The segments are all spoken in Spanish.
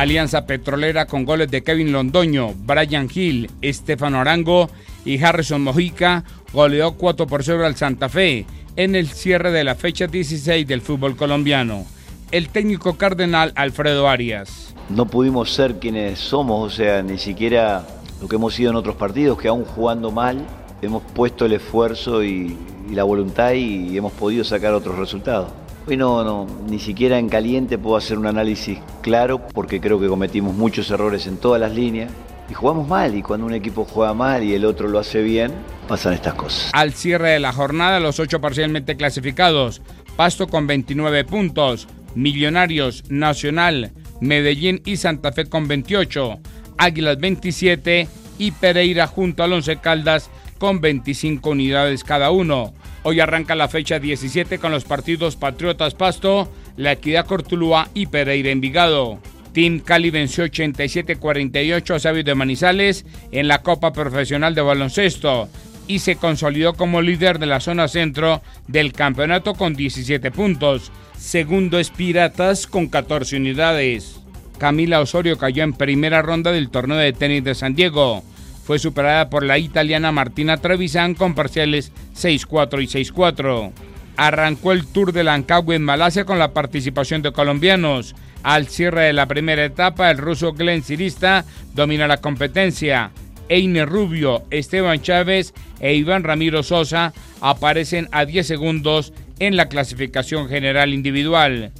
Alianza Petrolera con goles de Kevin Londoño, Brian Hill, Estefano Arango y Harrison Mojica goleó 4 por 0 al Santa Fe en el cierre de la fecha 16 del fútbol colombiano. El técnico cardenal Alfredo Arias. No pudimos ser quienes somos, o sea, ni siquiera lo que hemos sido en otros partidos, que aún jugando mal, hemos puesto el esfuerzo y, la voluntad y hemos podido sacar otros resultados. Hoy no, no, ni siquiera en caliente puedo hacer un análisis claro porque creo que cometimos muchos errores en todas las líneas y jugamos mal y cuando un equipo juega mal y el otro lo hace bien, pasan estas cosas. Al cierre de la jornada, los ocho parcialmente clasificados, Pasto con 29 puntos, Millonarios, Nacional, Medellín y Santa Fe con 28, Águilas 27 y Pereira junto al Once Caldas con 25 unidades cada uno. Hoy arranca la fecha 17 con los partidos Patriotas Pasto, La Equidad Cortulúa y Pereira Envigado. Team Cali venció 87-48 a Sabio de Manizales en la Copa Profesional de Baloncesto y se consolidó como líder de la zona centro del campeonato con 17 puntos. Segundo es Piratas con 14 unidades. Camila Osorio cayó en primera ronda del torneo de tenis de San Diego. Fue superada por la italiana Martina Trevisan con parciales 6-4 y 6-4. Arrancó el Tour de Lancagua en Malasia con la participación de colombianos. Al cierre de la primera etapa, el ruso Glenn Sirista domina la competencia. Eine Rubio, Esteban Chávez e Iván Ramiro Sosa aparecen a 10 segundos en la clasificación general individual.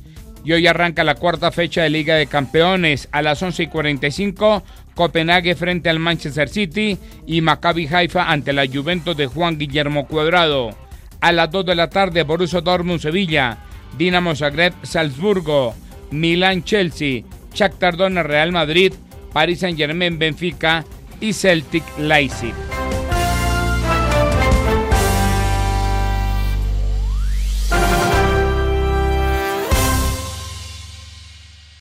Y hoy arranca la cuarta fecha de Liga de Campeones a las 11 y 45. Copenhague frente al Manchester City y Maccabi Haifa ante la Juventus de Juan Guillermo Cuadrado. A las 2 de la tarde, Borussia Dortmund Sevilla, Dinamo Zagreb Salzburgo, Milán Chelsea, Shakhtar Donetsk Real Madrid, Paris Saint-Germain Benfica y Celtic Leipzig.